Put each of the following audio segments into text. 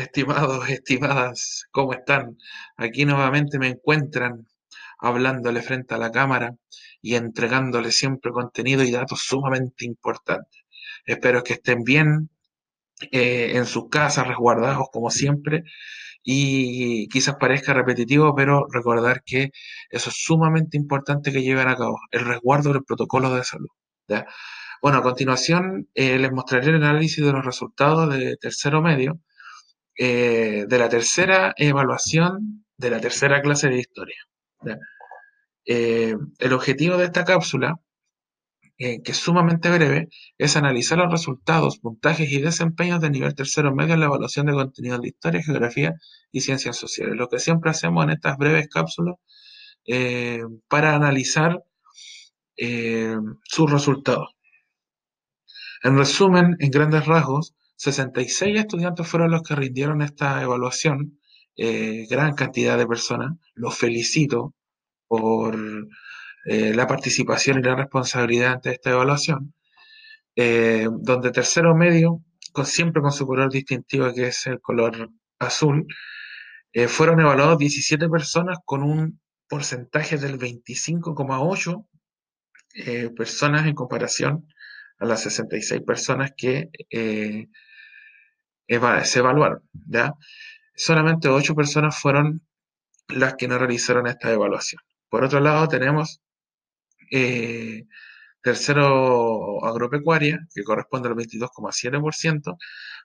Estimados, estimadas, ¿cómo están? Aquí nuevamente me encuentran hablándole frente a la cámara y entregándole siempre contenido y datos sumamente importantes. Espero que estén bien eh, en sus casas, resguardados como siempre. Y quizás parezca repetitivo, pero recordar que eso es sumamente importante que lleven a cabo, el resguardo del protocolo de salud. Bueno, a continuación eh, les mostraré el análisis de los resultados de tercero medio eh, de la tercera evaluación de la tercera clase de historia. Eh, el objetivo de esta cápsula, eh, que es sumamente breve, es analizar los resultados, puntajes y desempeños de nivel tercero medio en la evaluación de contenidos de historia, geografía y ciencias sociales. Lo que siempre hacemos en estas breves cápsulas para analizar sus resultados. En resumen, en grandes rasgos, 66 estudiantes fueron los que rindieron esta evaluación, eh, gran cantidad de personas. Los felicito por eh, la participación y la responsabilidad ante esta evaluación, eh, donde tercero medio, con, siempre con su color distintivo que es el color azul, fueron evaluados 17 personas con un porcentaje del 25,8 personas en comparación a las 66 personas que se evaluaron, ¿ya? Solamente ocho personas fueron las que no realizaron esta evaluación. Por otro lado, tenemos eh, tercero agropecuaria, que corresponde al 22,7%,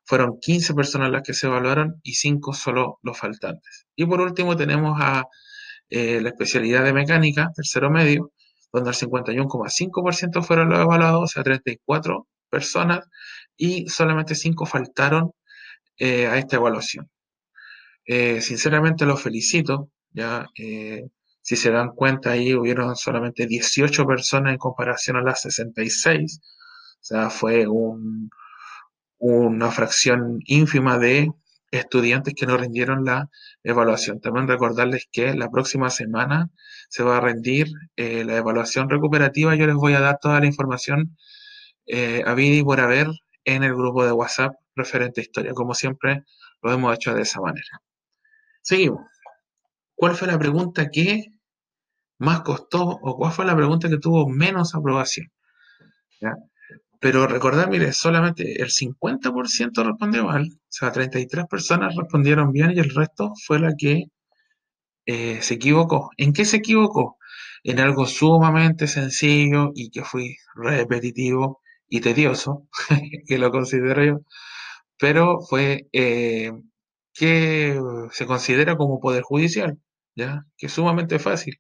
fueron 15 personas las que se evaluaron y 5 solo los faltantes. Y por último tenemos a eh, la especialidad de mecánica, tercero medio, donde el 51,5% fueron los evaluados, o sea, 34 personas, y solamente 5 faltaron eh, a esta evaluación. Eh, sinceramente los felicito, ya eh, si se dan cuenta ahí hubieron solamente 18 personas en comparación a las 66, o sea, fue una fracción ínfima de estudiantes que no rindieron la evaluación. También recordarles que la próxima semana se va a rendir la evaluación recuperativa. Yo les voy a dar toda la información a vida y por haber en el grupo de WhatsApp referente a historia, como siempre lo hemos hecho de esa manera. Seguimos. ¿Cuál fue la pregunta que más costó o cuál fue la pregunta que tuvo menos aprobación? Pero recordad, mire, solamente el 50% respondió mal, o sea, 33 personas respondieron bien y el resto fue la que eh, se equivocó. ¿En qué se equivocó? En algo sumamente sencillo y que fue repetitivo y tedioso, que lo considero yo, pero fue eh, que se considera como poder judicial, ¿ya? Que es sumamente fácil.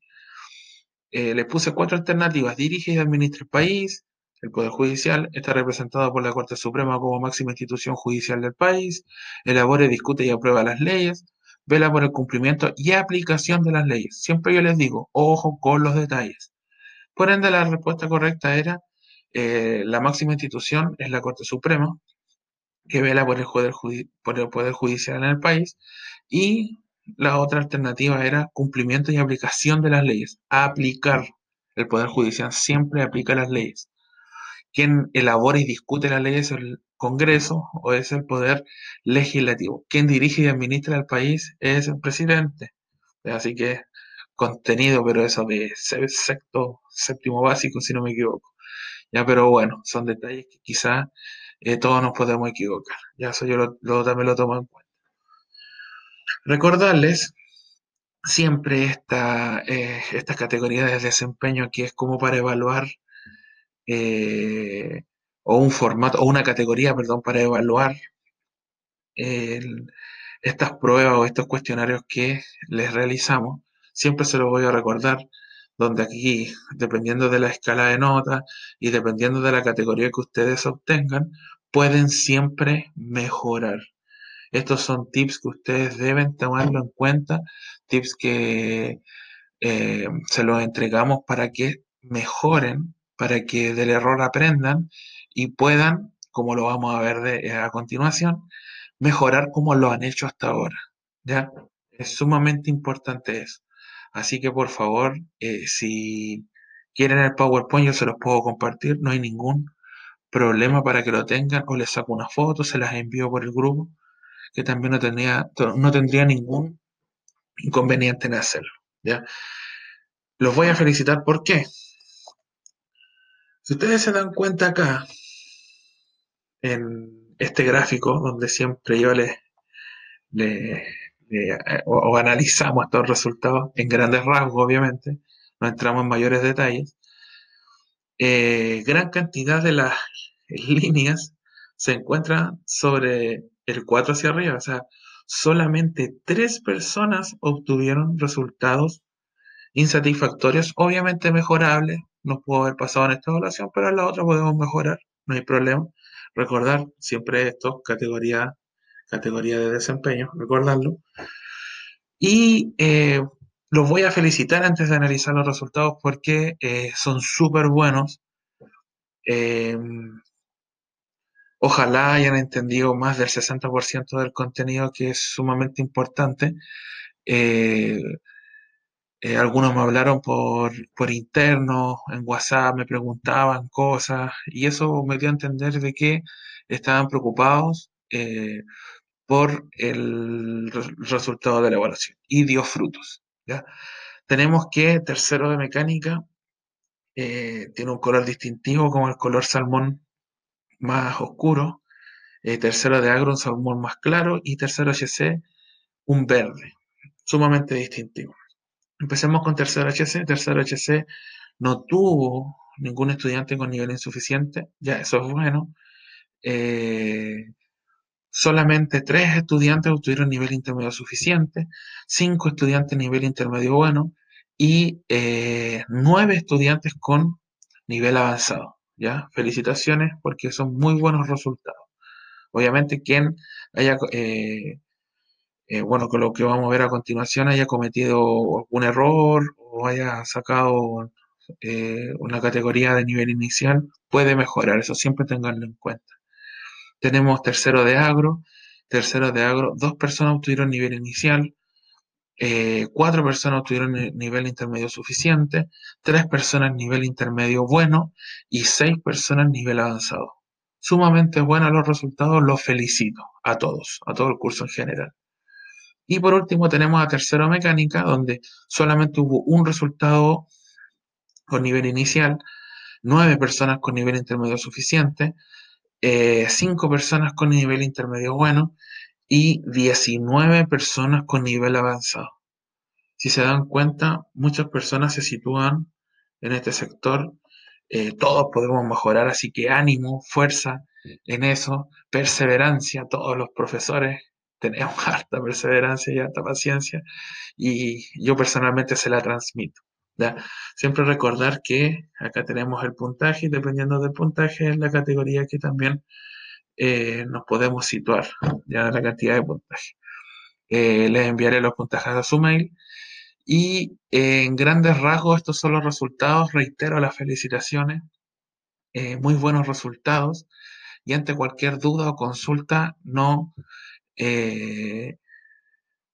Eh, le puse cuatro alternativas. Dirige y administra el país. El Poder Judicial está representado por la Corte Suprema como máxima institución judicial del país. Elabora, discute y aprueba las leyes. Vela por el cumplimiento y aplicación de las leyes. Siempre yo les digo, ojo con los detalles. Por ende, la respuesta correcta era eh, la máxima institución es la Corte Suprema, que vela por el, por el Poder Judicial en el país, y la otra alternativa era cumplimiento y aplicación de las leyes, aplicar. El Poder Judicial siempre aplica las leyes. Quien elabora y discute las leyes es el Congreso o es el Poder Legislativo. Quien dirige y administra el país es el presidente. Así que contenido, pero eso de sexto, séptimo básico, si no me equivoco. Ya, pero bueno, son detalles que quizás eh, todos nos podemos equivocar. Ya eso yo lo, también lo tomo en cuenta. Recordarles siempre esta, eh, estas categorías de desempeño que es como para evaluar eh, o un formato o una categoría, perdón, para evaluar estas pruebas o estos cuestionarios que les realizamos. Siempre se los voy a recordar donde aquí, dependiendo de la escala de nota y dependiendo de la categoría que ustedes obtengan, pueden siempre mejorar. Estos son tips que ustedes deben tomarlo en cuenta, tips que eh, se los entregamos para que mejoren, para que del error aprendan y puedan, como lo vamos a ver a continuación, mejorar como lo han hecho hasta ahora. ¿Ya? Es sumamente importante eso. Así que por favor, eh, si quieren el PowerPoint, yo se los puedo compartir, no hay ningún problema para que lo tengan o les saco una foto, se las envío por el grupo, que también no, tenía, no tendría ningún inconveniente en hacerlo. ¿ya? Los voy a felicitar, ¿por qué? Si ustedes se dan cuenta acá, en este gráfico, donde siempre yo les, o, analizamos estos resultados en grandes rasgos, obviamente, no entramos en mayores detalles, eh, gran cantidad de las líneas se encuentran sobre el 4 hacia arriba, o sea, solamente tres personas obtuvieron resultados insatisfactorios, obviamente mejorables, no pudo haber pasado en esta evaluación, pero en la otra podemos mejorar, no hay problema. Recordar siempre esto, categoría, categoría de desempeño, recordarlo. Y eh, los voy a felicitar antes de analizar los resultados porque eh, son súper buenos. Eh, ojalá hayan entendido más del 60% del contenido que es sumamente importante. Eh, algunos me hablaron por, por interno, en WhatsApp, me preguntaban cosas y eso me dio a entender de que estaban preocupados eh, por el resultado de la evaluación y dio frutos. Tenemos que tercero de mecánica eh, tiene un color distintivo como el color salmón más oscuro, tercero de agro un salmón más claro y tercero HC un verde, sumamente distintivo. Empecemos con tercero HC. Tercero HC no tuvo ningún estudiante con nivel insuficiente, ya eso es bueno. Eh, solamente tres estudiantes obtuvieron nivel intermedio suficiente, cinco estudiantes nivel intermedio bueno y eh, nueve estudiantes con nivel avanzado. ¿ya? Felicitaciones porque son muy buenos resultados. Obviamente quien haya eh, eh, bueno, con lo que vamos a ver a continuación, haya cometido algún error o haya sacado eh, una categoría de nivel inicial, puede mejorar, eso siempre tenganlo en cuenta. Tenemos tercero de agro, tercero de agro, dos personas obtuvieron nivel inicial, eh, cuatro personas obtuvieron nivel intermedio suficiente, tres personas nivel intermedio bueno y seis personas nivel avanzado. Sumamente buenos los resultados, los felicito a todos, a todo el curso en general. Y por último tenemos a tercero mecánica, donde solamente hubo un resultado con nivel inicial, nueve personas con nivel intermedio suficiente, eh, cinco personas con nivel intermedio bueno y 19 personas con nivel avanzado. Si se dan cuenta, muchas personas se sitúan en este sector. Eh, todos podemos mejorar, así que ánimo, fuerza en eso, perseverancia, todos los profesores tenemos harta perseverancia y harta paciencia y yo personalmente se la transmito. Siempre recordar que acá tenemos el puntaje y dependiendo del puntaje es la categoría que también eh, nos podemos situar, ya la cantidad de puntaje. Eh, les enviaré los puntajes a su mail y en grandes rasgos estos son los resultados, reitero las felicitaciones, eh, muy buenos resultados y ante cualquier duda o consulta no eh,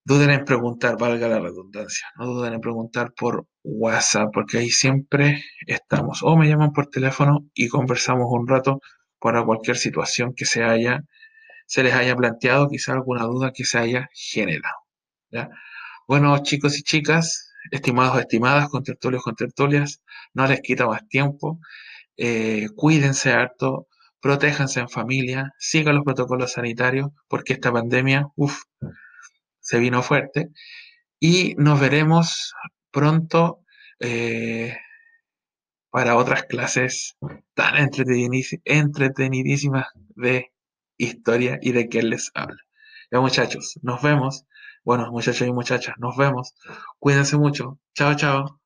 duden en preguntar, valga la redundancia, no duden en preguntar por WhatsApp, porque ahí siempre estamos. O me llaman por teléfono y conversamos un rato para cualquier situación que se haya, se les haya planteado, quizá alguna duda que se haya generado. Bueno, chicos y chicas, estimados, estimadas, con tertulias, no les quita más tiempo. Eh, cuídense harto, protéjanse en familia, sigan los protocolos sanitarios, porque esta pandemia, uff, se vino fuerte. Y nos veremos pronto eh, para otras clases tan entretenidísimas de historia y de qué les habla. Ya muchachos, nos vemos. Bueno, muchachos y muchachas, nos vemos. Cuídense mucho. Chao, chao.